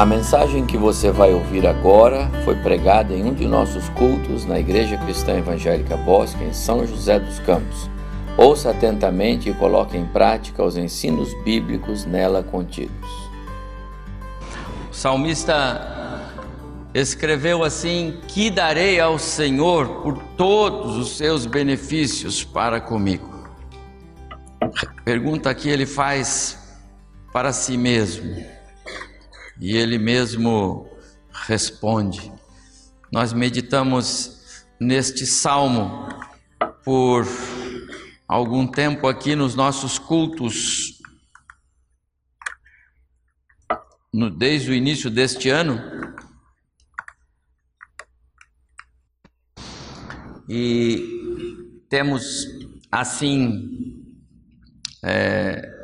A mensagem que você vai ouvir agora foi pregada em um de nossos cultos na Igreja Cristã Evangélica Bosque, em São José dos Campos. Ouça atentamente e coloque em prática os ensinos bíblicos nela contidos. O salmista escreveu assim: Que darei ao Senhor por todos os seus benefícios para comigo? Pergunta que ele faz para si mesmo. E ele mesmo responde. Nós meditamos neste salmo por algum tempo aqui nos nossos cultos, no, desde o início deste ano. E temos assim é,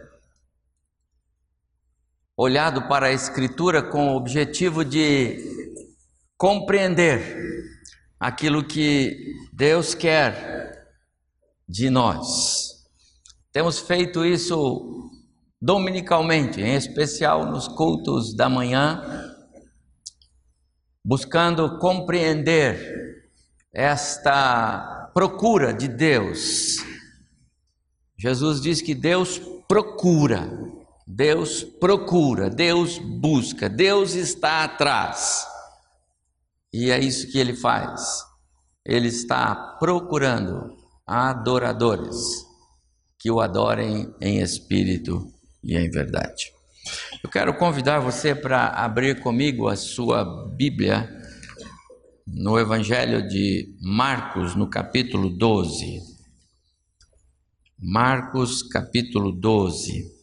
olhado para a Escritura com o objetivo de compreender aquilo que Deus quer de nós. Temos feito isso dominicalmente, em especial nos cultos da manhã, buscando compreender esta procura de Deus. Jesus diz que Deus procura Deus procura, Deus busca, Deus está atrás. E é isso que ele faz. Ele está procurando adoradores que o adorem em espírito e em verdade. Eu quero convidar você para abrir comigo a sua Bíblia no Evangelho de Marcos, no capítulo 12. Marcos, capítulo 12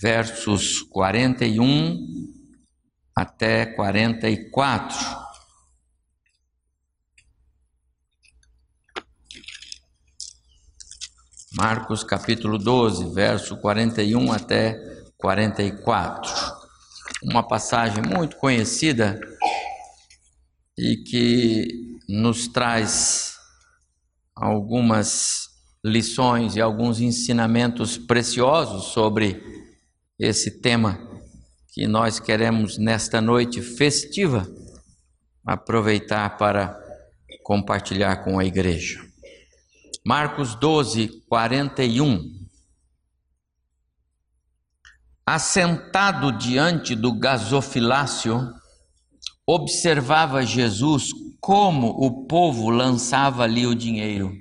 versos 41 até 44. Marcos capítulo 12, verso 41 até 44. Uma passagem muito conhecida e que nos traz algumas lições e alguns ensinamentos preciosos sobre esse tema que nós queremos nesta noite festiva aproveitar para compartilhar com a igreja. Marcos 12, 41. Assentado diante do gasofilácio, observava Jesus como o povo lançava ali o dinheiro.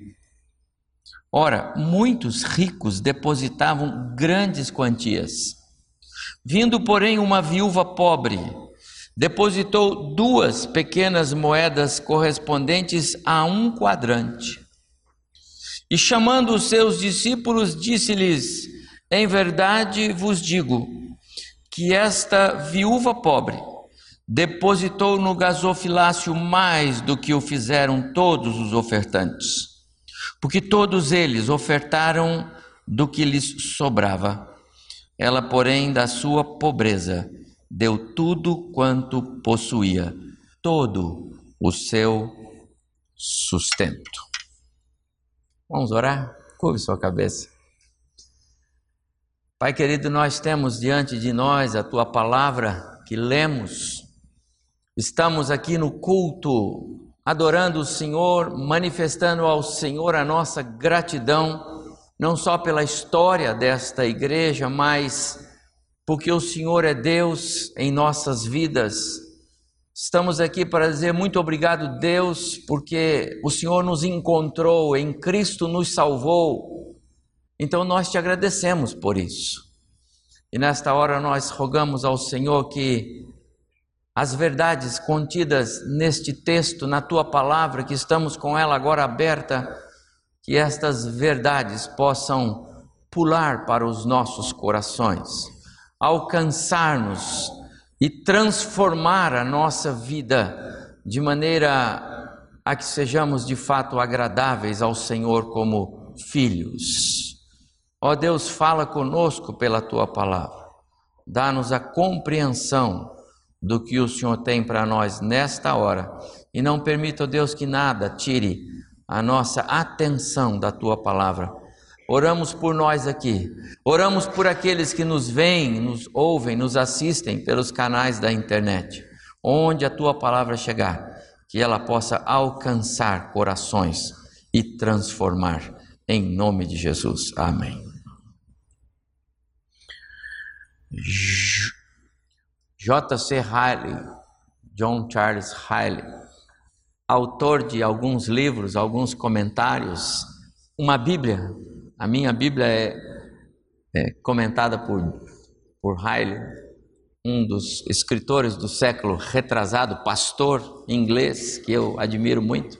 Ora, muitos ricos depositavam grandes quantias Vindo, porém, uma viúva pobre, depositou duas pequenas moedas correspondentes a um quadrante. E chamando os seus discípulos, disse-lhes: Em verdade vos digo que esta viúva pobre depositou no gasofilácio mais do que o fizeram todos os ofertantes, porque todos eles ofertaram do que lhes sobrava ela, porém, da sua pobreza, deu tudo quanto possuía, todo o seu sustento. Vamos orar? Curve sua cabeça. Pai querido, nós temos diante de nós a tua palavra que lemos. Estamos aqui no culto, adorando o Senhor, manifestando ao Senhor a nossa gratidão não só pela história desta igreja, mas porque o Senhor é Deus em nossas vidas. Estamos aqui para dizer muito obrigado, Deus, porque o Senhor nos encontrou, em Cristo nos salvou. Então nós te agradecemos por isso. E nesta hora nós rogamos ao Senhor que as verdades contidas neste texto, na tua palavra, que estamos com ela agora aberta, que estas verdades possam pular para os nossos corações, alcançar-nos e transformar a nossa vida de maneira a que sejamos de fato agradáveis ao Senhor como filhos. Ó Deus, fala conosco pela tua palavra, dá-nos a compreensão do que o Senhor tem para nós nesta hora e não permita, ó Deus, que nada tire a nossa atenção da tua palavra, Oramos por nós aqui. Oramos por aqueles que nos veem, nos ouvem, nos assistem pelos canais da internet. Onde a tua palavra chegar, que ela possa alcançar corações e transformar. Em nome de Jesus. Amém. J.C. Riley, John Charles Riley, autor de alguns livros, alguns comentários, uma Bíblia a minha Bíblia é, é comentada por, por Riley, um dos escritores do século retrasado, pastor inglês, que eu admiro muito.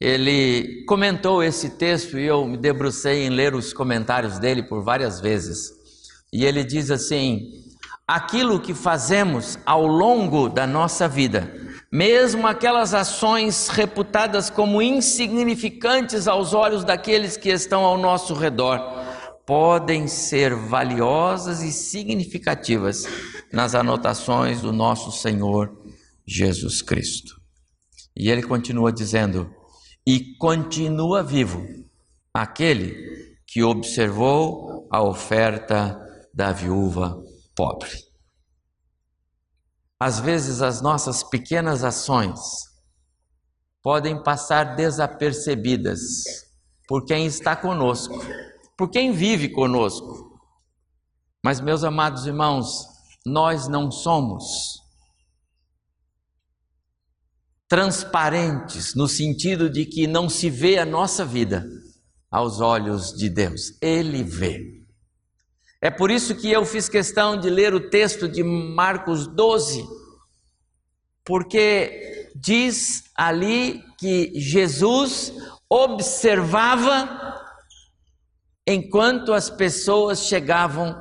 Ele comentou esse texto e eu me debrucei em ler os comentários dele por várias vezes. E ele diz assim: aquilo que fazemos ao longo da nossa vida mesmo aquelas ações reputadas como insignificantes aos olhos daqueles que estão ao nosso redor, podem ser valiosas e significativas nas anotações do nosso Senhor Jesus Cristo. E ele continua dizendo: e continua vivo aquele que observou a oferta da viúva pobre. Às vezes, as nossas pequenas ações podem passar desapercebidas por quem está conosco, por quem vive conosco. Mas, meus amados irmãos, nós não somos transparentes no sentido de que não se vê a nossa vida aos olhos de Deus, Ele vê. É por isso que eu fiz questão de ler o texto de Marcos 12, porque diz ali que Jesus observava enquanto as pessoas chegavam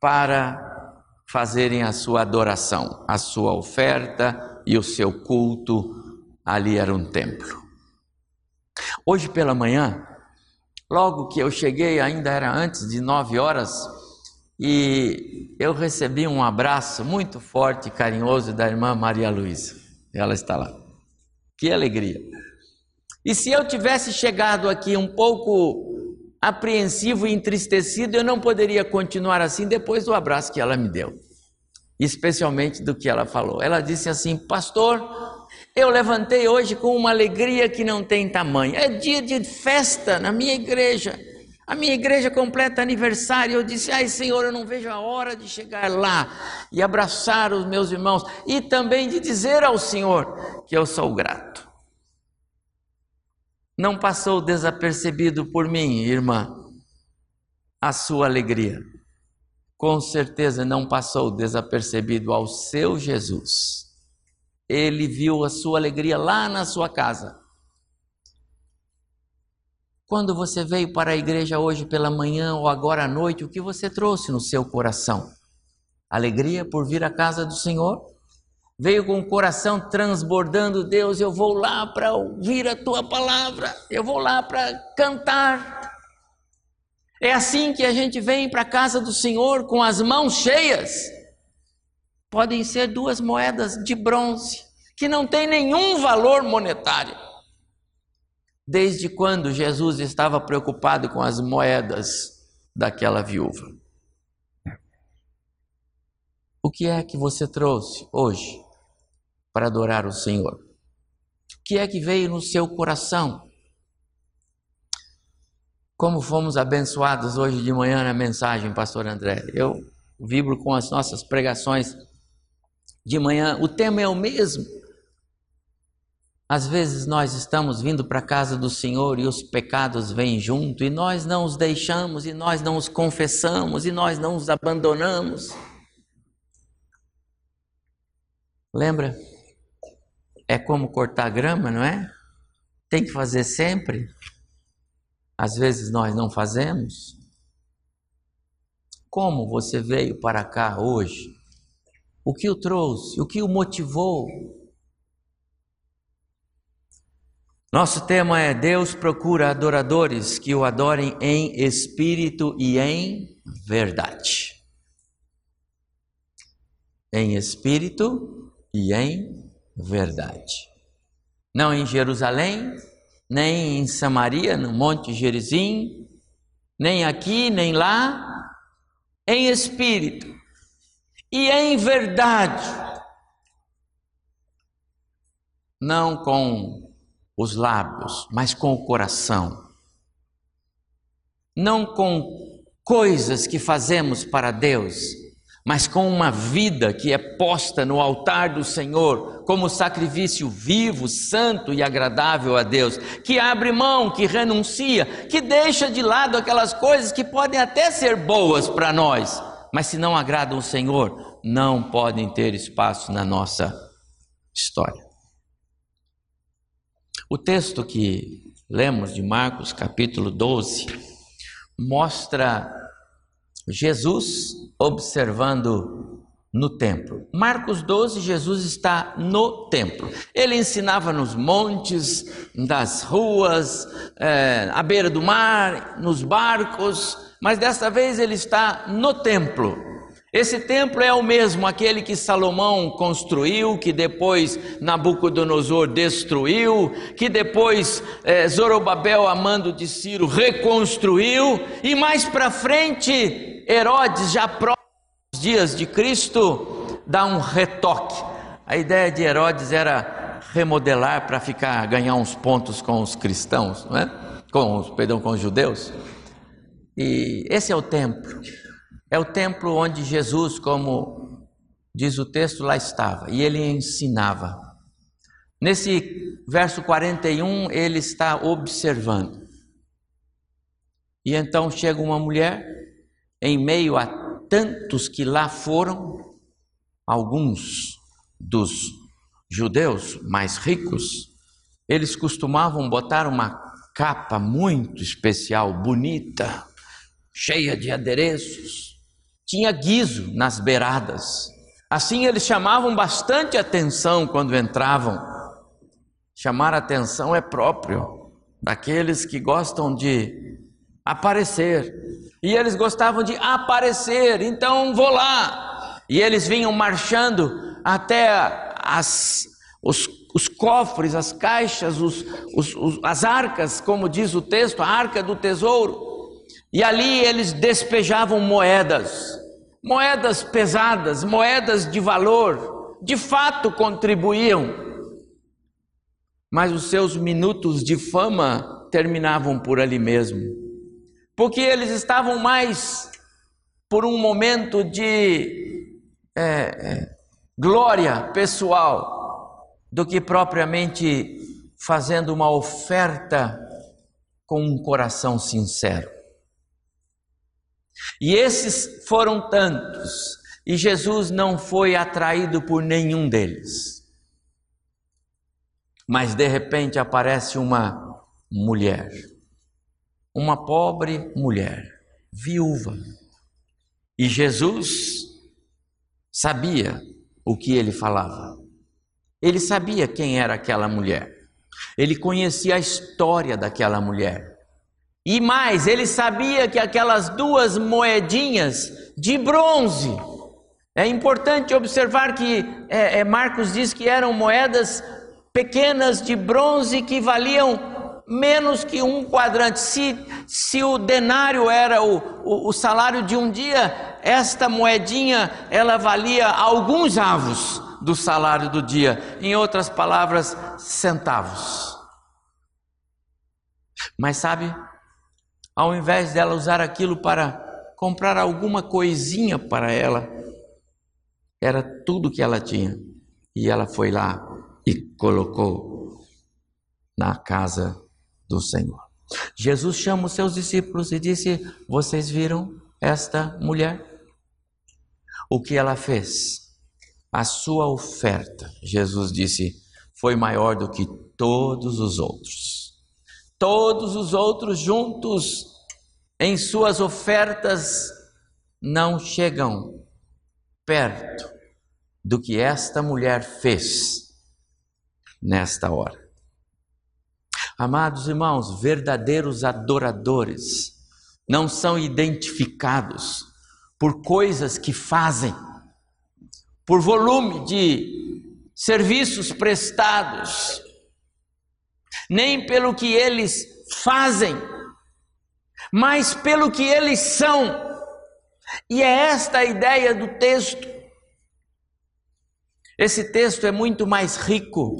para fazerem a sua adoração, a sua oferta e o seu culto. Ali era um templo. Hoje pela manhã, logo que eu cheguei, ainda era antes de nove horas, e eu recebi um abraço muito forte e carinhoso da irmã Maria Luísa. Ela está lá. Que alegria. E se eu tivesse chegado aqui um pouco apreensivo e entristecido, eu não poderia continuar assim depois do abraço que ela me deu. Especialmente do que ela falou. Ela disse assim: Pastor, eu levantei hoje com uma alegria que não tem tamanho. É dia de festa na minha igreja. A minha igreja completa aniversário. Eu disse: Ai, Senhor, eu não vejo a hora de chegar lá e abraçar os meus irmãos e também de dizer ao Senhor que eu sou grato. Não passou desapercebido por mim, irmã, a sua alegria. Com certeza não passou desapercebido ao seu Jesus. Ele viu a sua alegria lá na sua casa quando você veio para a igreja hoje pela manhã ou agora à noite, o que você trouxe no seu coração? Alegria por vir à casa do Senhor? Veio com o coração transbordando, Deus, eu vou lá para ouvir a tua palavra, eu vou lá para cantar. É assim que a gente vem para a casa do Senhor com as mãos cheias. Podem ser duas moedas de bronze, que não tem nenhum valor monetário Desde quando Jesus estava preocupado com as moedas daquela viúva? O que é que você trouxe hoje para adorar o Senhor? O que é que veio no seu coração? Como fomos abençoados hoje de manhã na mensagem, Pastor André. Eu vibro com as nossas pregações de manhã. O tema é o mesmo às vezes nós estamos vindo para a casa do Senhor e os pecados vêm junto e nós não os deixamos e nós não os confessamos e nós não os abandonamos. Lembra? É como cortar grama, não é? Tem que fazer sempre. Às vezes nós não fazemos. Como você veio para cá hoje? O que o trouxe? O que o motivou? Nosso tema é Deus procura adoradores que o adorem em espírito e em verdade. Em espírito e em verdade. Não em Jerusalém, nem em Samaria, no Monte Gerizim, nem aqui, nem lá, em espírito e em verdade, não com os lábios, mas com o coração, não com coisas que fazemos para Deus, mas com uma vida que é posta no altar do Senhor como sacrifício vivo, santo e agradável a Deus, que abre mão, que renuncia, que deixa de lado aquelas coisas que podem até ser boas para nós, mas se não agradam o Senhor, não podem ter espaço na nossa história. O texto que lemos de Marcos, capítulo 12, mostra Jesus observando no templo. Marcos 12, Jesus está no templo. Ele ensinava nos montes, nas ruas, é, à beira do mar, nos barcos, mas desta vez ele está no templo. Esse templo é o mesmo, aquele que Salomão construiu, que depois Nabucodonosor destruiu, que depois é, Zorobabel, amando de Ciro, reconstruiu, e mais para frente, Herodes, já próximo dos dias de Cristo, dá um retoque. A ideia de Herodes era remodelar para ficar ganhar uns pontos com os cristãos, não é? Com perdão, com os judeus. E esse é o templo. É o templo onde Jesus, como diz o texto, lá estava e ele ensinava. Nesse verso 41, ele está observando. E então chega uma mulher, em meio a tantos que lá foram, alguns dos judeus mais ricos, eles costumavam botar uma capa muito especial, bonita, cheia de adereços, tinha guiso nas beiradas. Assim eles chamavam bastante atenção quando entravam. Chamar atenção é próprio daqueles que gostam de aparecer. E eles gostavam de aparecer, então vou lá. E eles vinham marchando até as, os, os cofres, as caixas, os, os, as arcas, como diz o texto, a arca do tesouro. E ali eles despejavam moedas, moedas pesadas, moedas de valor, de fato contribuíam. Mas os seus minutos de fama terminavam por ali mesmo, porque eles estavam mais por um momento de é, é, glória pessoal do que propriamente fazendo uma oferta com um coração sincero. E esses foram tantos, e Jesus não foi atraído por nenhum deles. Mas de repente aparece uma mulher, uma pobre mulher, viúva. E Jesus sabia o que ele falava. Ele sabia quem era aquela mulher. Ele conhecia a história daquela mulher. E mais, ele sabia que aquelas duas moedinhas de bronze, é importante observar que é, é, Marcos diz que eram moedas pequenas de bronze que valiam menos que um quadrante. Se, se o denário era o, o, o salário de um dia, esta moedinha ela valia alguns avos do salário do dia. Em outras palavras, centavos. Mas sabe, ao invés dela usar aquilo para comprar alguma coisinha para ela, era tudo que ela tinha. E ela foi lá e colocou na casa do Senhor. Jesus chama os seus discípulos e disse: Vocês viram esta mulher? O que ela fez? A sua oferta, Jesus disse, foi maior do que todos os outros todos os outros juntos em suas ofertas não chegam perto do que esta mulher fez nesta hora. Amados irmãos, verdadeiros adoradores não são identificados por coisas que fazem, por volume de serviços prestados, nem pelo que eles fazem, mas pelo que eles são. E é esta a ideia do texto. Esse texto é muito mais rico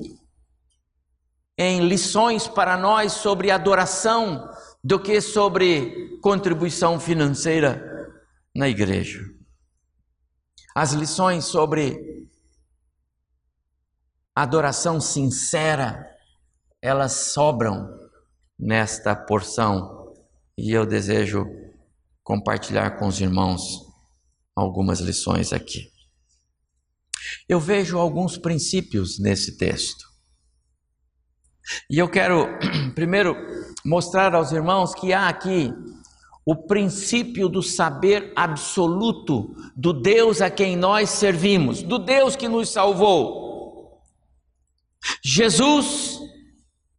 em lições para nós sobre adoração do que sobre contribuição financeira na igreja. As lições sobre adoração sincera, elas sobram nesta porção e eu desejo compartilhar com os irmãos algumas lições aqui. Eu vejo alguns princípios nesse texto. E eu quero primeiro mostrar aos irmãos que há aqui o princípio do saber absoluto do Deus a quem nós servimos, do Deus que nos salvou. Jesus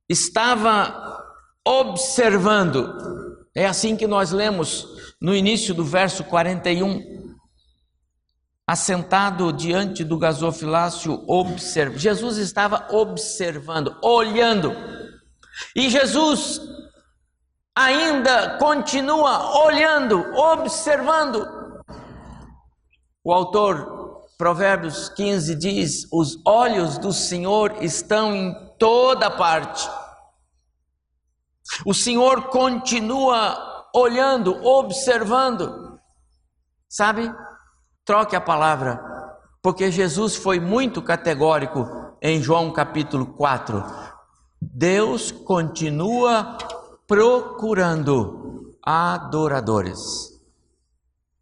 estava observando, é assim que nós lemos no início do verso 41 assentado diante do gasofilácio, observa. Jesus estava observando, olhando. E Jesus ainda continua olhando, observando. O autor Provérbios 15 diz: Os olhos do Senhor estão em toda parte. O Senhor continua olhando, observando. Sabe? Troque a palavra, porque Jesus foi muito categórico em João capítulo 4. Deus continua procurando adoradores.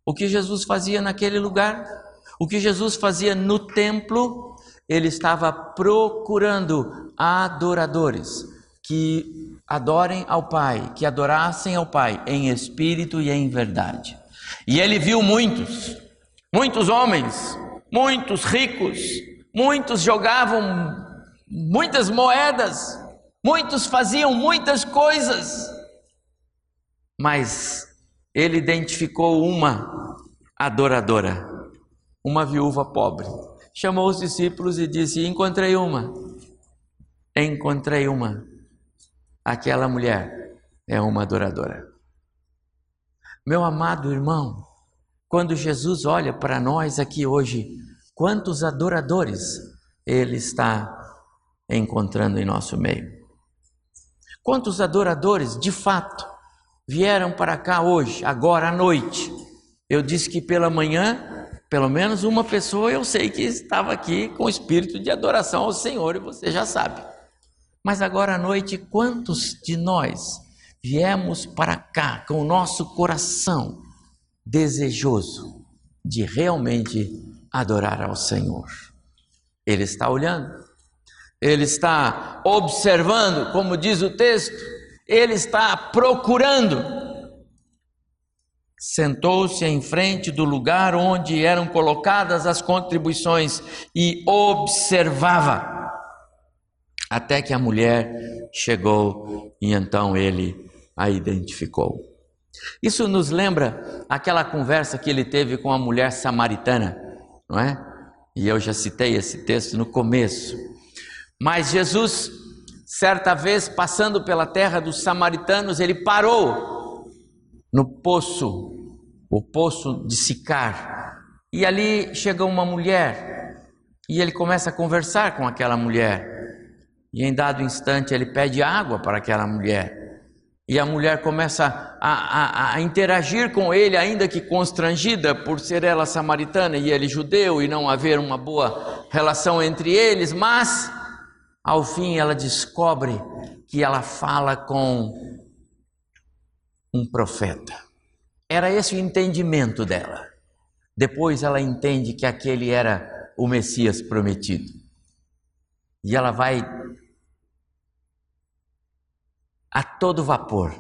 O que Jesus fazia naquele lugar? O que Jesus fazia no templo? Ele estava procurando adoradores que adorem ao Pai, que adorassem ao Pai em espírito e em verdade. E ele viu muitos, Muitos homens, muitos ricos, muitos jogavam muitas moedas, muitos faziam muitas coisas, mas ele identificou uma adoradora, uma viúva pobre. Chamou os discípulos e disse: Encontrei uma, encontrei uma. Aquela mulher é uma adoradora. Meu amado irmão, quando Jesus olha para nós aqui hoje, quantos adoradores Ele está encontrando em nosso meio? Quantos adoradores, de fato, vieram para cá hoje, agora à noite? Eu disse que pela manhã, pelo menos uma pessoa eu sei que estava aqui com espírito de adoração ao Senhor, e você já sabe. Mas agora à noite, quantos de nós viemos para cá com o nosso coração desejoso de realmente adorar ao Senhor. Ele está olhando, ele está observando, como diz o texto, ele está procurando. Sentou-se em frente do lugar onde eram colocadas as contribuições e observava, até que a mulher chegou e então ele a identificou. Isso nos lembra aquela conversa que ele teve com a mulher samaritana, não é? E eu já citei esse texto no começo. Mas Jesus, certa vez passando pela terra dos samaritanos, ele parou no poço, o poço de Sicar. E ali chega uma mulher, e ele começa a conversar com aquela mulher. E em dado instante ele pede água para aquela mulher. E a mulher começa a, a, a, interagir com ele, ainda que constrangida por ser ela samaritana e ele judeu e não haver uma boa relação entre eles, mas ao fim ela descobre que ela fala com um profeta. Era esse o entendimento dela. Depois ela entende que aquele era o Messias prometido. E ela vai a todo vapor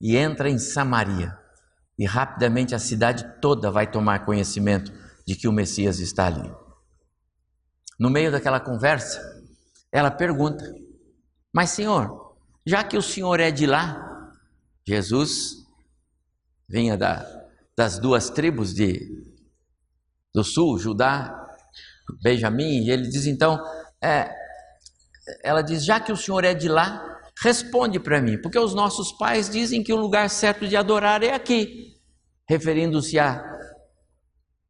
e entra em Samaria. E rapidamente a cidade toda vai tomar conhecimento de que o Messias está ali. No meio daquela conversa, ela pergunta: Mas, Senhor, já que o Senhor é de lá, Jesus vinha da, das duas tribos de, do sul, Judá, Benjamim, e ele diz então: é, ela diz: Já que o Senhor é de lá, Responde para mim, porque os nossos pais dizem que o lugar certo de adorar é aqui, referindo-se a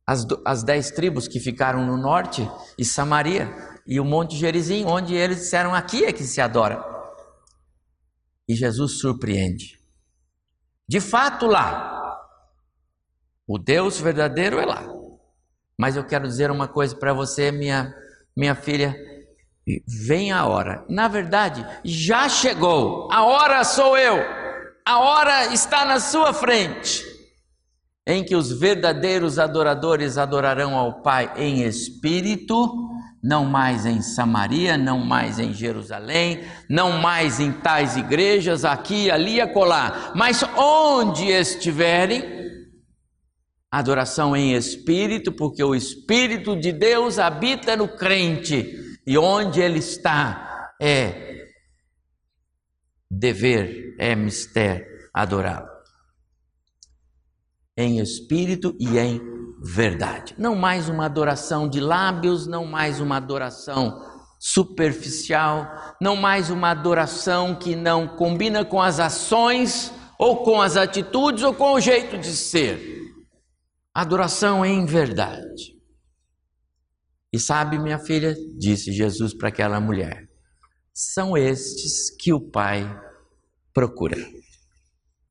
as, as dez tribos que ficaram no norte e Samaria e o Monte Gerizim, onde eles disseram aqui é que se adora. E Jesus surpreende. De fato, lá, o Deus verdadeiro é lá. Mas eu quero dizer uma coisa para você, minha, minha filha. Vem a hora. Na verdade, já chegou. A hora sou eu. A hora está na sua frente. Em que os verdadeiros adoradores adorarão ao Pai em espírito, não mais em Samaria, não mais em Jerusalém, não mais em tais igrejas, aqui, ali e acolá, mas onde estiverem, adoração em espírito, porque o Espírito de Deus habita no crente e onde ele está é dever, é mistério adorá-lo. Em espírito e em verdade. Não mais uma adoração de lábios, não mais uma adoração superficial, não mais uma adoração que não combina com as ações, ou com as atitudes, ou com o jeito de ser adoração em verdade. E sabe, minha filha, disse Jesus para aquela mulher, são estes que o Pai procura.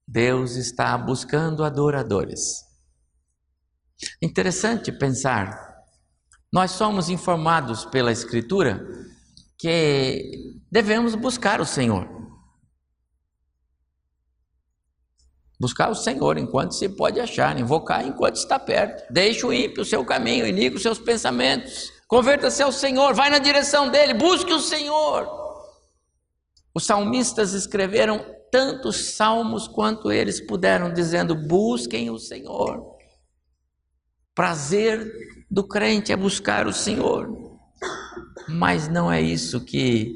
Deus está buscando adoradores. Interessante pensar, nós somos informados pela Escritura que devemos buscar o Senhor. Buscar o Senhor enquanto se pode achar, invocar enquanto está perto. Deixe o ímpio o seu caminho, inique os seus pensamentos. Converta-se ao Senhor, vai na direção dele, busque o Senhor. Os salmistas escreveram tantos salmos quanto eles puderam, dizendo: busquem o Senhor. Prazer do crente é buscar o Senhor. Mas não é isso que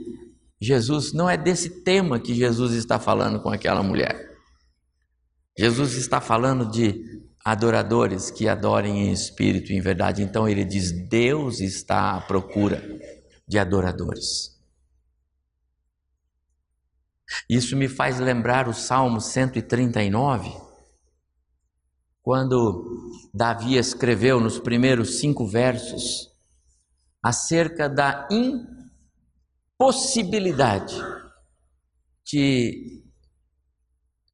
Jesus, não é desse tema que Jesus está falando com aquela mulher. Jesus está falando de adoradores que adorem em espírito e em verdade. Então ele diz: Deus está à procura de adoradores. Isso me faz lembrar o Salmo 139, quando Davi escreveu nos primeiros cinco versos acerca da impossibilidade de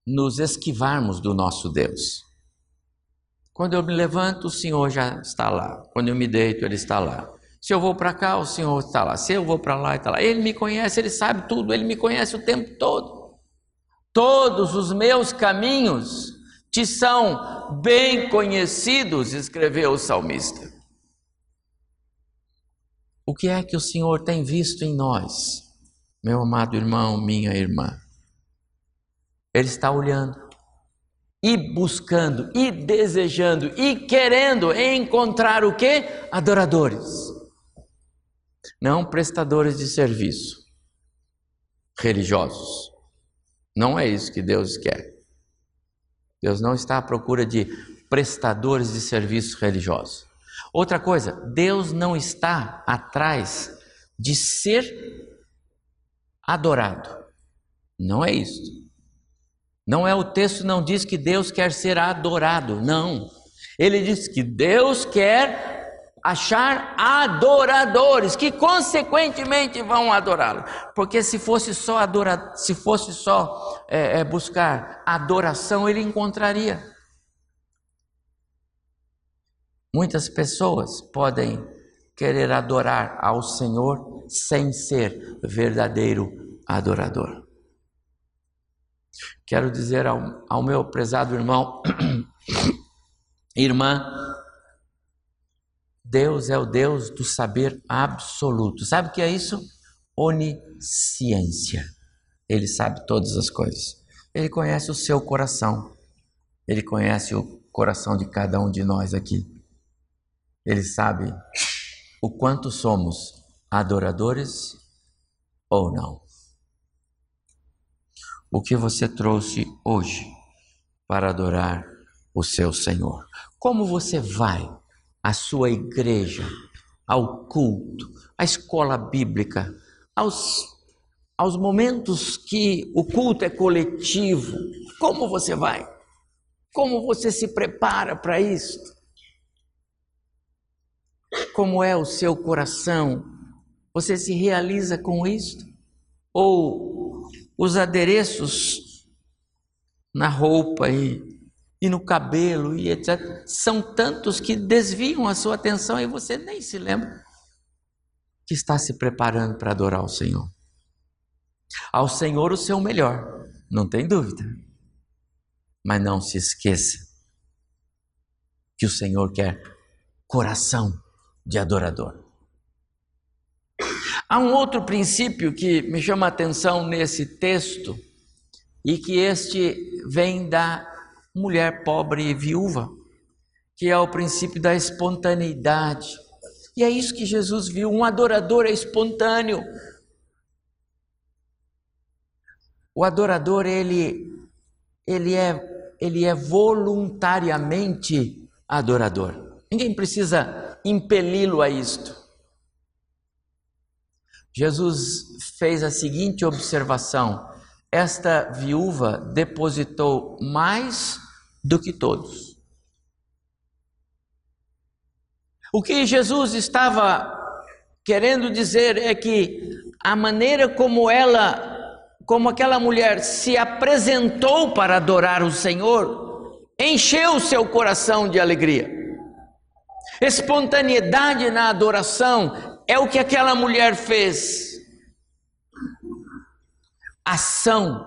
nos esquivarmos do nosso Deus. Quando eu me levanto, o Senhor já está lá. Quando eu me deito, Ele está lá. Se eu vou para cá, o Senhor está lá. Se eu vou para lá, Ele está lá. Ele me conhece, Ele sabe tudo, Ele me conhece o tempo todo. Todos os meus caminhos te são bem conhecidos, escreveu o salmista. O que é que o Senhor tem visto em nós, meu amado irmão, minha irmã? Ele está olhando e buscando e desejando e querendo encontrar o que? Adoradores. Não prestadores de serviço religiosos. Não é isso que Deus quer. Deus não está à procura de prestadores de serviço religiosos. Outra coisa, Deus não está atrás de ser adorado. Não é isso. Não é o texto não diz que Deus quer ser adorado, não. Ele diz que Deus quer achar adoradores que consequentemente vão adorá-lo. Porque se fosse só adora, se fosse só é, é, buscar adoração, ele encontraria. Muitas pessoas podem querer adorar ao Senhor sem ser verdadeiro adorador. Quero dizer ao, ao meu prezado irmão, irmã, Deus é o Deus do saber absoluto. Sabe o que é isso? Onisciência. Ele sabe todas as coisas. Ele conhece o seu coração. Ele conhece o coração de cada um de nós aqui. Ele sabe o quanto somos adoradores ou não o que você trouxe hoje para adorar o seu Senhor. Como você vai à sua igreja, ao culto, à escola bíblica, aos, aos momentos que o culto é coletivo, como você vai? Como você se prepara para isso? Como é o seu coração? Você se realiza com isto? Ou os adereços na roupa e, e no cabelo e etc. são tantos que desviam a sua atenção e você nem se lembra que está se preparando para adorar o Senhor. Ao Senhor o seu melhor, não tem dúvida. Mas não se esqueça que o Senhor quer coração de adorador. Há um outro princípio que me chama a atenção nesse texto e que este vem da mulher pobre e viúva, que é o princípio da espontaneidade. E é isso que Jesus viu, um adorador é espontâneo. O adorador ele ele é ele é voluntariamente adorador. Ninguém precisa impeli-lo a isto. Jesus fez a seguinte observação: esta viúva depositou mais do que todos. O que Jesus estava querendo dizer é que a maneira como ela, como aquela mulher se apresentou para adorar o Senhor, encheu seu coração de alegria. Espontaneidade na adoração é o que aquela mulher fez. Ação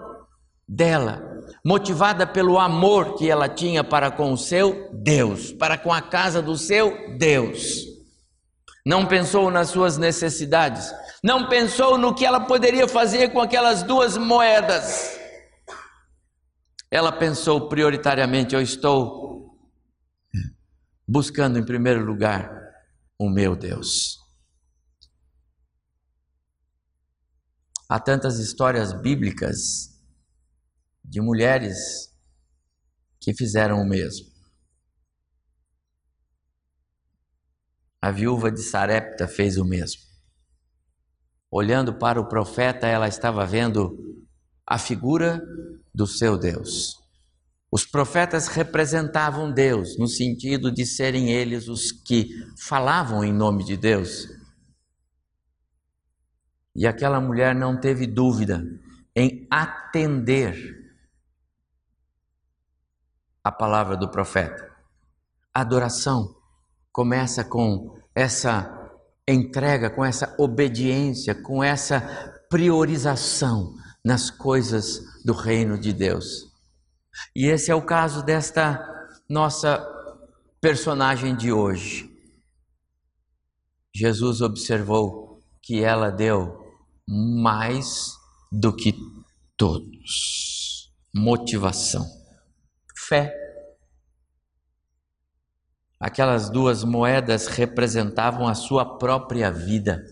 dela motivada pelo amor que ela tinha para com o seu Deus, para com a casa do seu Deus. Não pensou nas suas necessidades, não pensou no que ela poderia fazer com aquelas duas moedas. Ela pensou prioritariamente: eu estou buscando em primeiro lugar o meu Deus. Há tantas histórias bíblicas de mulheres que fizeram o mesmo. A viúva de Sarepta fez o mesmo. Olhando para o profeta, ela estava vendo a figura do seu Deus. Os profetas representavam Deus, no sentido de serem eles os que falavam em nome de Deus. E aquela mulher não teve dúvida em atender a palavra do profeta. A adoração começa com essa entrega, com essa obediência, com essa priorização nas coisas do reino de Deus. E esse é o caso desta nossa personagem de hoje. Jesus observou que ela deu mais do que todos. Motivação fé. Aquelas duas moedas representavam a sua própria vida.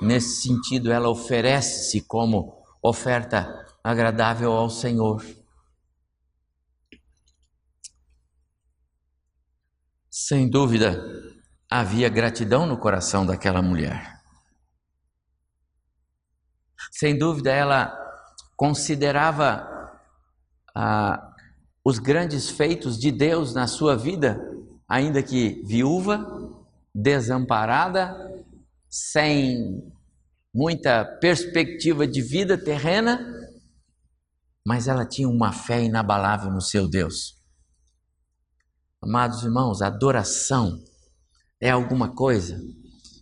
Nesse sentido, ela oferece-se como oferta agradável ao Senhor. Sem dúvida, havia gratidão no coração daquela mulher. Sem dúvida, ela considerava a, os grandes feitos de Deus na sua vida, ainda que viúva, desamparada, sem muita perspectiva de vida terrena, mas ela tinha uma fé inabalável no seu Deus. Amados irmãos, adoração é alguma coisa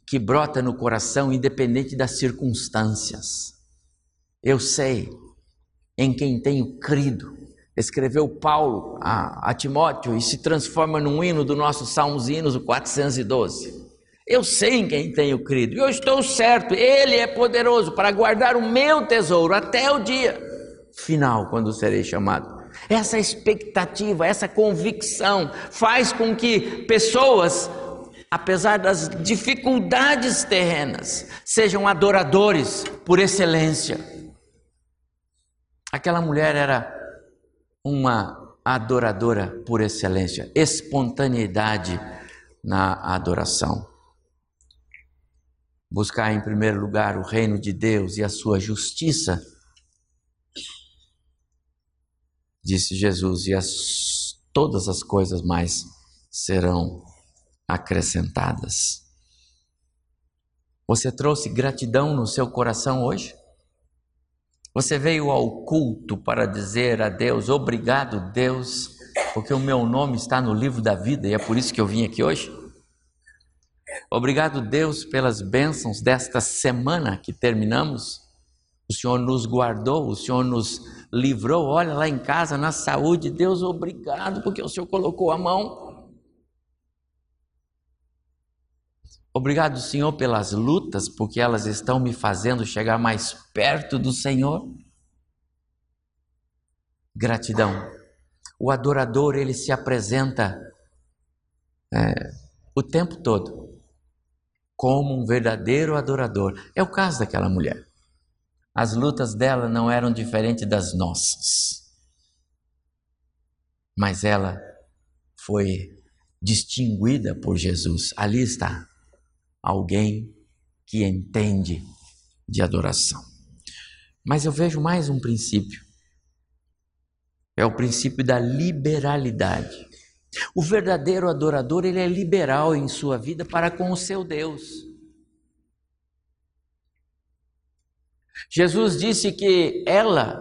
que brota no coração independente das circunstâncias. Eu sei em quem tenho crido, escreveu Paulo a, a, Timóteo e se transforma num hino do nosso Salmos e Hinos, o 412. Eu sei em quem tenho crido, eu estou certo, Ele é poderoso para guardar o meu tesouro até o dia final, quando serei chamado. Essa expectativa, essa convicção faz com que pessoas, apesar das dificuldades terrenas, sejam adoradores por excelência. Aquela mulher era uma adoradora por excelência, espontaneidade na adoração. buscar em primeiro lugar o reino de Deus e a sua justiça, disse Jesus, e as, todas as coisas mais serão acrescentadas. Você trouxe gratidão no seu coração hoje? Você veio ao culto para dizer a Deus: Obrigado, Deus, porque o meu nome está no livro da vida e é por isso que eu vim aqui hoje? Obrigado, Deus, pelas bênçãos desta semana que terminamos. O Senhor nos guardou, o Senhor nos livrou. Olha lá em casa, na saúde. Deus, obrigado, porque o Senhor colocou a mão. Obrigado, Senhor, pelas lutas, porque elas estão me fazendo chegar mais perto do Senhor. Gratidão. O adorador, ele se apresenta é, o tempo todo como um verdadeiro adorador. É o caso daquela mulher. As lutas dela não eram diferentes das nossas. Mas ela foi distinguida por Jesus. Ali está alguém que entende de adoração. Mas eu vejo mais um princípio. É o princípio da liberalidade. O verdadeiro adorador, ele é liberal em sua vida para com o seu Deus. Jesus disse que ela,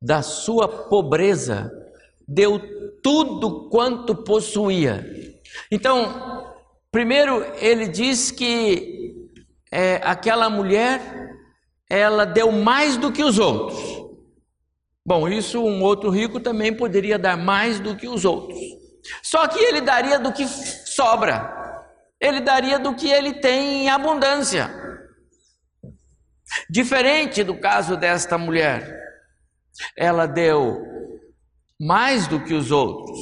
da sua pobreza, deu tudo quanto possuía. Então, primeiro ele diz que é, aquela mulher, ela deu mais do que os outros. Bom, isso um outro rico também poderia dar mais do que os outros. Só que ele daria do que sobra, ele daria do que ele tem em abundância. Diferente do caso desta mulher, ela deu mais do que os outros,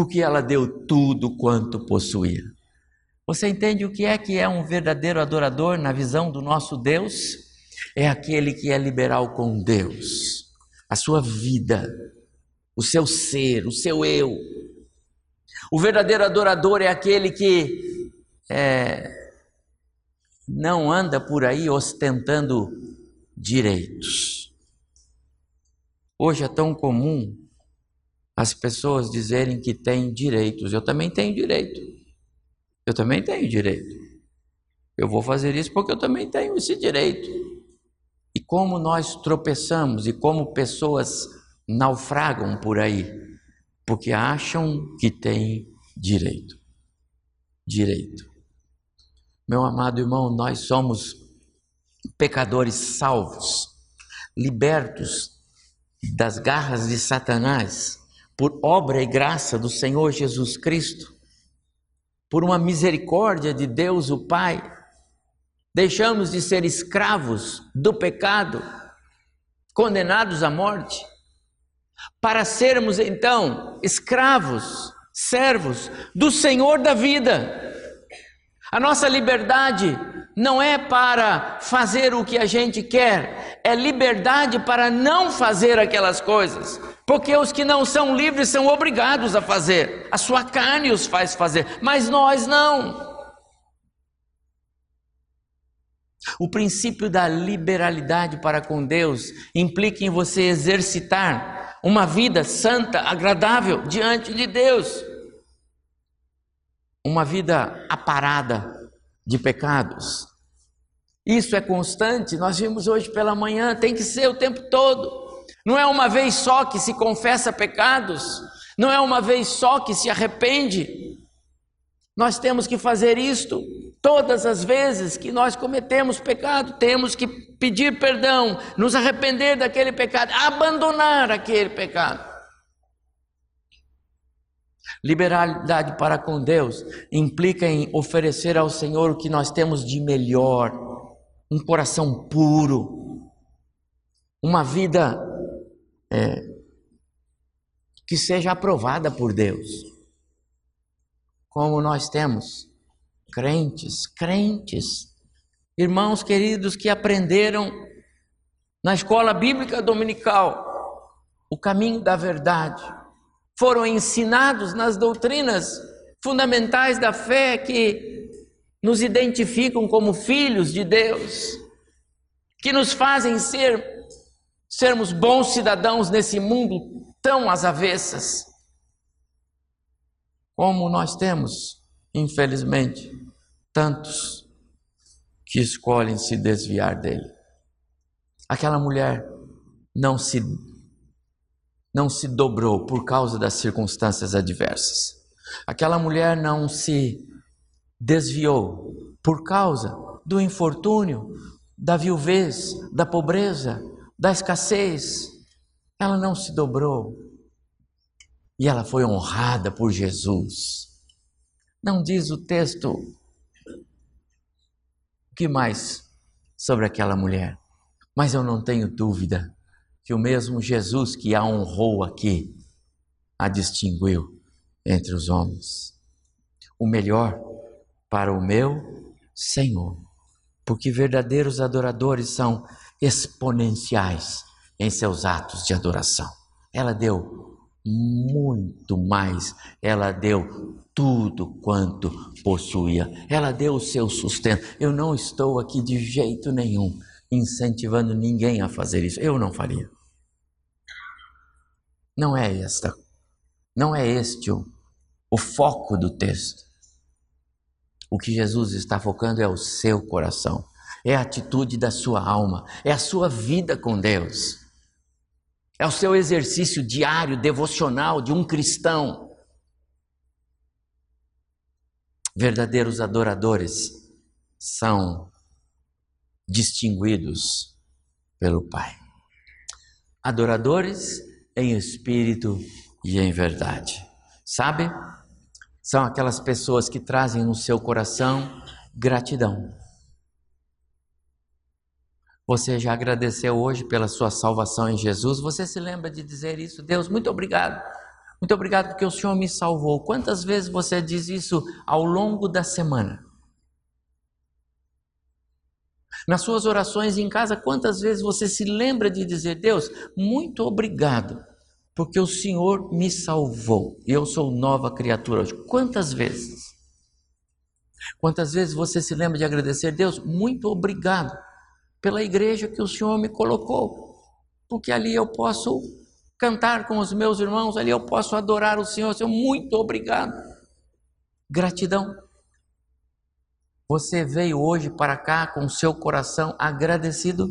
porque ela deu tudo quanto possuía. Você entende o que é que é um verdadeiro adorador na visão do nosso Deus? É aquele que é liberal com Deus, a sua vida o seu ser, o seu eu. O verdadeiro adorador é aquele que é, não anda por aí ostentando direitos. Hoje é tão comum as pessoas dizerem que têm direitos. Eu também tenho direito. Eu também tenho direito. Eu vou fazer isso porque eu também tenho esse direito. E como nós tropeçamos e como pessoas naufragam por aí, porque acham que têm direito. Direito. Meu amado irmão, nós somos pecadores salvos, libertos das garras de Satanás, por obra e graça do Senhor Jesus Cristo, por uma misericórdia de Deus o Pai, deixamos de ser escravos do pecado, condenados à morte, para sermos então escravos, servos do Senhor da vida. A nossa liberdade não é para fazer o que a gente quer, é liberdade para não fazer aquelas coisas. Porque os que não são livres são obrigados a fazer, a sua carne os faz fazer, mas nós não. O princípio da liberalidade para com Deus implica em você exercitar uma vida santa, agradável diante de Deus. Uma vida aparada de pecados. Isso é constante, nós vimos hoje pela manhã, tem que ser o tempo todo. Não é uma vez só que se confessa pecados, não é uma vez só que se arrepende. Nós temos que fazer isto todas as vezes que nós cometemos pecado, temos que pedir perdão, nos arrepender daquele pecado, abandonar aquele pecado. Liberalidade para com Deus implica em oferecer ao Senhor o que nós temos de melhor, um coração puro, uma vida é, que seja aprovada por Deus, como nós temos crentes, crentes irmãos queridos que aprenderam na escola bíblica dominical o caminho da verdade, foram ensinados nas doutrinas fundamentais da fé que nos identificam como filhos de Deus, que nos fazem ser sermos bons cidadãos nesse mundo tão às avessas. Como nós temos, infelizmente, tantos que escolhem se desviar dele. Aquela mulher não se não se dobrou por causa das circunstâncias adversas. Aquela mulher não se desviou por causa do infortúnio, da viuvez, da pobreza, da escassez. Ela não se dobrou. E ela foi honrada por Jesus. Não diz o texto. O que mais sobre aquela mulher? Mas eu não tenho dúvida que o mesmo Jesus que a honrou aqui, a distinguiu entre os homens. O melhor para o meu Senhor. Porque verdadeiros adoradores são exponenciais em seus atos de adoração. Ela deu muito mais, ela deu tudo quanto possuía, ela deu o seu sustento. Eu não estou aqui de jeito nenhum incentivando ninguém a fazer isso, eu não faria. Não é esta, não é este o, o foco do texto. O que Jesus está focando é o seu coração, é a atitude da sua alma, é a sua vida com Deus, é o seu exercício diário, devocional de um cristão. Verdadeiros adoradores são distinguidos pelo Pai. Adoradores em espírito e em verdade. Sabe? São aquelas pessoas que trazem no seu coração gratidão. Você já agradeceu hoje pela sua salvação em Jesus? Você se lembra de dizer isso? Deus, muito obrigado. Muito obrigado porque o Senhor me salvou. Quantas vezes você diz isso ao longo da semana? Nas suas orações em casa, quantas vezes você se lembra de dizer: Deus, muito obrigado porque o Senhor me salvou e eu sou nova criatura hoje. Quantas vezes? Quantas vezes você se lembra de agradecer Deus? Muito obrigado pela igreja que o Senhor me colocou, porque ali eu posso cantar com os meus irmãos, ali eu posso adorar o Senhor. Senhor, muito obrigado. Gratidão. Você veio hoje para cá com seu coração agradecido?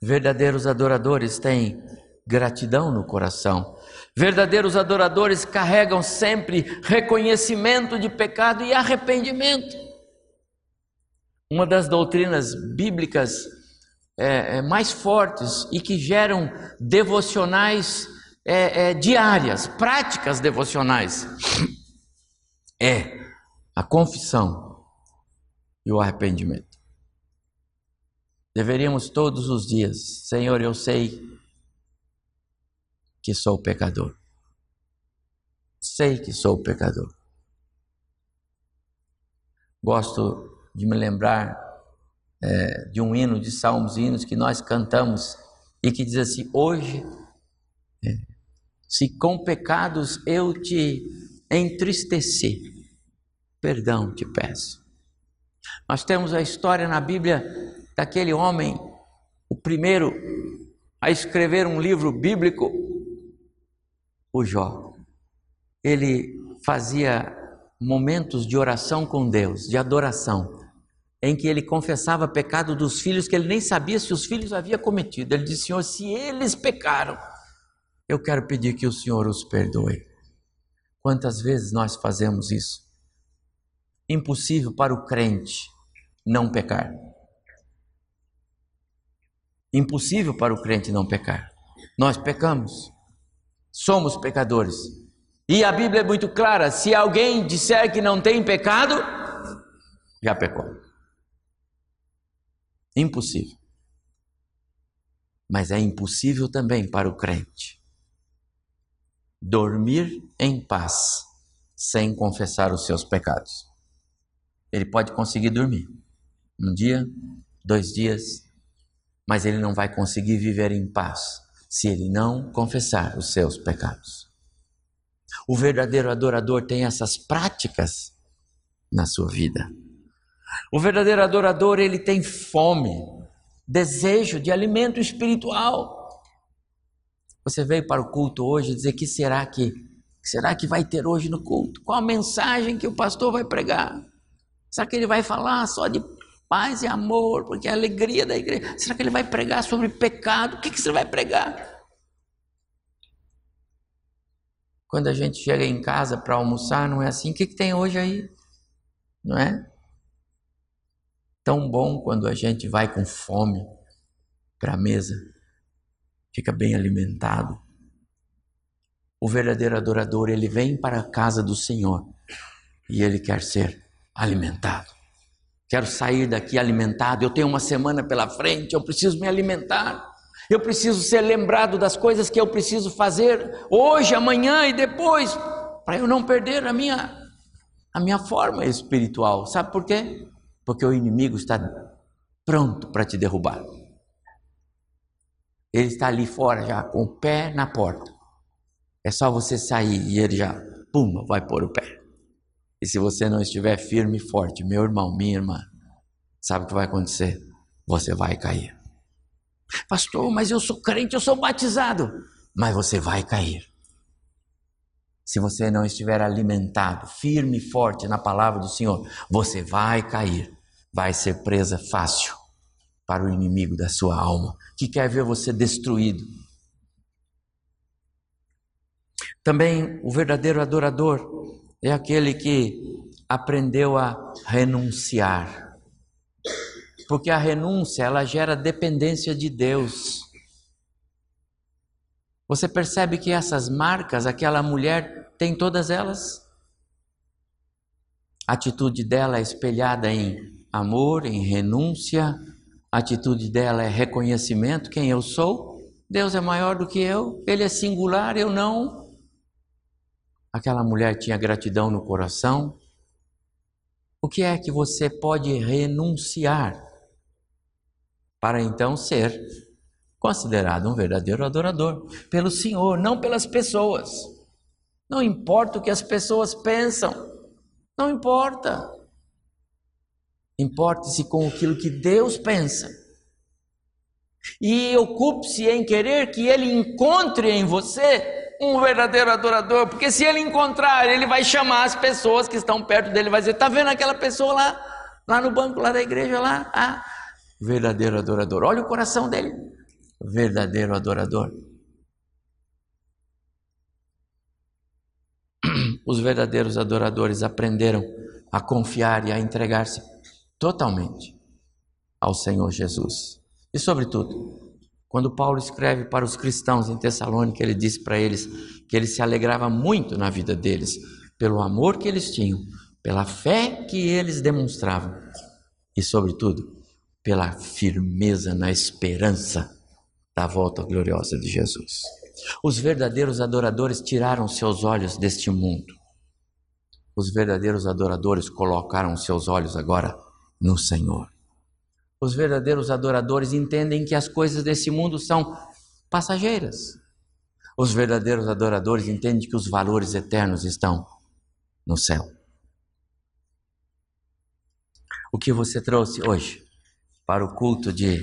Verdadeiros adoradores têm gratidão no coração. Verdadeiros adoradores carregam sempre reconhecimento de pecado e arrependimento. Uma das doutrinas bíblicas é, é, mais fortes e que geram devocionais é, é diárias, práticas devocionais, é a confissão e o arrependimento. Deveríamos todos os dias, Senhor, eu sei que sou pecador. Sei que sou pecador. Gosto de me lembrar é, de um hino de salmos hinos que nós cantamos e que diz assim: Hoje, é, se com pecados eu te entristeci, perdão te peço. Nós temos a história na Bíblia daquele homem, o primeiro a escrever um livro bíblico, o Jó. Ele fazia momentos de oração com Deus, de adoração, em que ele confessava pecado dos filhos que ele nem sabia se os filhos haviam cometido. Ele disse: Senhor, se eles pecaram, eu quero pedir que o Senhor os perdoe. Quantas vezes nós fazemos isso? Impossível para o crente não pecar. Impossível para o crente não pecar. Nós pecamos. Somos pecadores. E a Bíblia é muito clara: se alguém disser que não tem pecado, já pecou. Impossível. Mas é impossível também para o crente dormir em paz sem confessar os seus pecados. Ele pode conseguir dormir um dia, dois dias, mas ele não vai conseguir viver em paz se ele não confessar os seus pecados. O verdadeiro adorador tem essas práticas na sua vida. O verdadeiro adorador, ele tem fome, desejo de alimento espiritual. Você veio para o culto hoje dizer que será que será que vai ter hoje no culto? Qual a mensagem que o pastor vai pregar? Será que ele vai falar só de paz e amor, porque é a alegria da igreja? Será que ele vai pregar sobre pecado? O que, que você vai pregar? Quando a gente chega em casa para almoçar, não é assim? O que, que tem hoje aí? Não é? Tão bom quando a gente vai com fome para a mesa, fica bem alimentado. O verdadeiro adorador, ele vem para a casa do Senhor e ele quer ser alimentado. Quero sair daqui alimentado. Eu tenho uma semana pela frente, eu preciso me alimentar. Eu preciso ser lembrado das coisas que eu preciso fazer hoje, amanhã e depois, para eu não perder a minha a minha forma espiritual. Sabe por quê? Porque o inimigo está pronto para te derrubar. Ele está ali fora já com o pé na porta. É só você sair e ele já, pum, vai pôr o pé. E se você não estiver firme e forte, meu irmão, minha irmã, sabe o que vai acontecer? Você vai cair. Pastor, mas eu sou crente, eu sou batizado. Mas você vai cair. Se você não estiver alimentado, firme e forte na palavra do Senhor, você vai cair. Vai ser presa fácil para o inimigo da sua alma, que quer ver você destruído. Também o verdadeiro adorador é aquele que aprendeu a renunciar porque a renúncia ela gera dependência de Deus. Você percebe que essas marcas aquela mulher tem todas elas? A atitude dela é espelhada em amor, em renúncia, a atitude dela é reconhecimento, quem eu sou, Deus é maior do que eu, Ele é singular, eu não. Aquela mulher tinha gratidão no coração. O que é que você pode renunciar para então ser considerado um verdadeiro adorador pelo Senhor, não pelas pessoas. Não importa o que as pessoas pensam, não importa. Importe-se com aquilo que Deus pensa. E ocupe-se em querer que Ele encontre em você um verdadeiro adorador, porque se Ele encontrar, Ele vai chamar as pessoas que estão perto dele, vai dizer: está vendo aquela pessoa lá, lá no banco lá da igreja lá? Ah, verdadeiro adorador. Olha o coração dele, verdadeiro adorador. Os verdadeiros adoradores aprenderam a confiar e a entregar-se totalmente ao Senhor Jesus. E, sobretudo, quando Paulo escreve para os cristãos em Tessalônica, ele disse para eles que ele se alegrava muito na vida deles, pelo amor que eles tinham, pela fé que eles demonstravam e, sobretudo, pela firmeza na esperança da volta gloriosa de Jesus. Os verdadeiros adoradores tiraram seus olhos deste mundo. Os verdadeiros adoradores colocaram seus olhos agora no Senhor. Os verdadeiros adoradores entendem que as coisas desse mundo são passageiras. Os verdadeiros adoradores entendem que os valores eternos estão no céu. O que você trouxe hoje? para o culto de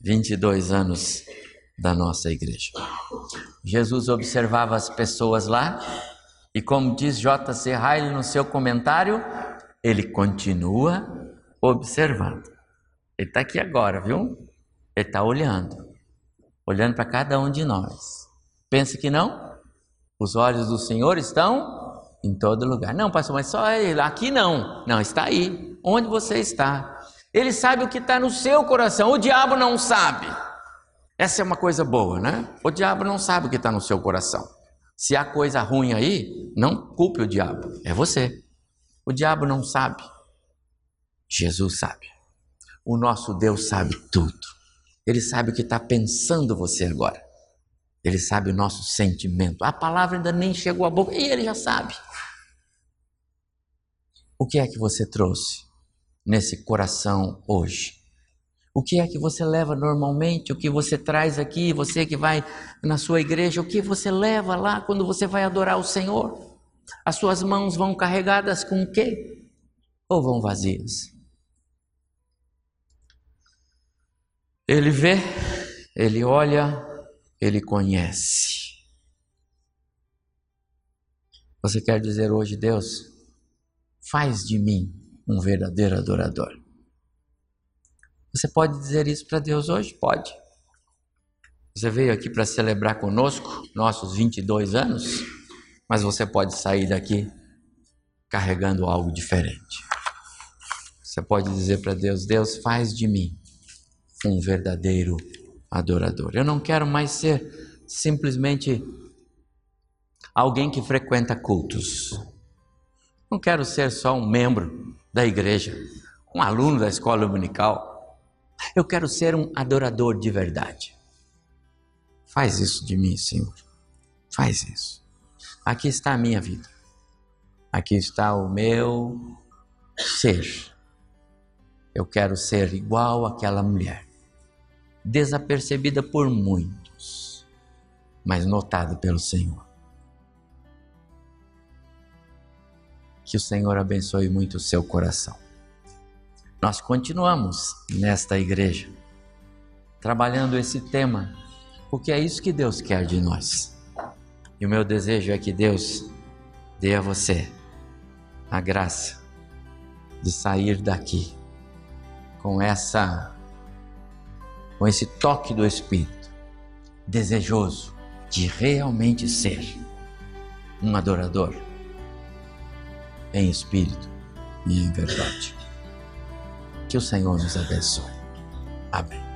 22 anos da nossa igreja. Jesus observava as pessoas lá e, como diz J.C. Riley no seu comentário, ele continua observando. Ele está aqui agora, viu? Ele está olhando, olhando para cada um de nós. Pensa que não? Os olhos do Senhor estão em todo lugar. Não, pastor, mas só ele. Aqui não. Não, está aí. Onde você está? Ele sabe o que está no seu coração, o diabo não sabe. Essa é uma coisa boa, né? O diabo não sabe o que está no seu coração. Se há coisa ruim aí, não culpe o diabo, é você. O diabo não sabe. Jesus sabe. O nosso Deus sabe tudo. Ele sabe o que está pensando você agora. Ele sabe o nosso sentimento. A palavra ainda nem chegou à boca e ele já sabe. O que é que você trouxe? Nesse coração hoje? O que é que você leva normalmente? O que você traz aqui? Você que vai na sua igreja, o que você leva lá quando você vai adorar o Senhor? As suas mãos vão carregadas com o quê? ou vão vazias? Ele vê, ele olha, ele conhece. Você quer dizer hoje, Deus, faz de mim um verdadeiro adorador. Você pode dizer isso para Deus hoje? Pode. Você veio aqui para celebrar conosco nossos 22 anos, mas você pode sair daqui carregando algo diferente. Você pode dizer para Deus: Deus, faz de mim um verdadeiro adorador. Eu não quero mais ser simplesmente alguém que frequenta cultos. Não quero ser só um membro da igreja, um aluno da escola dominical. Eu quero ser um adorador de verdade. Faz isso de mim, Senhor. Faz isso. Aqui está a minha vida. Aqui está o meu ser. Eu quero ser igual àquela mulher desapercebida por muitos, mas notada pelo Senhor. Que o Senhor abençoe muito o seu coração. Nós continuamos nesta igreja, trabalhando esse tema, porque é isso que Deus quer de nós. E o meu desejo é que Deus dê a você a graça de sair daqui com essa com esse toque do Espírito, desejoso de realmente ser um adorador em espírito e em verdade. Que o Senhor nos abençoe. Amém.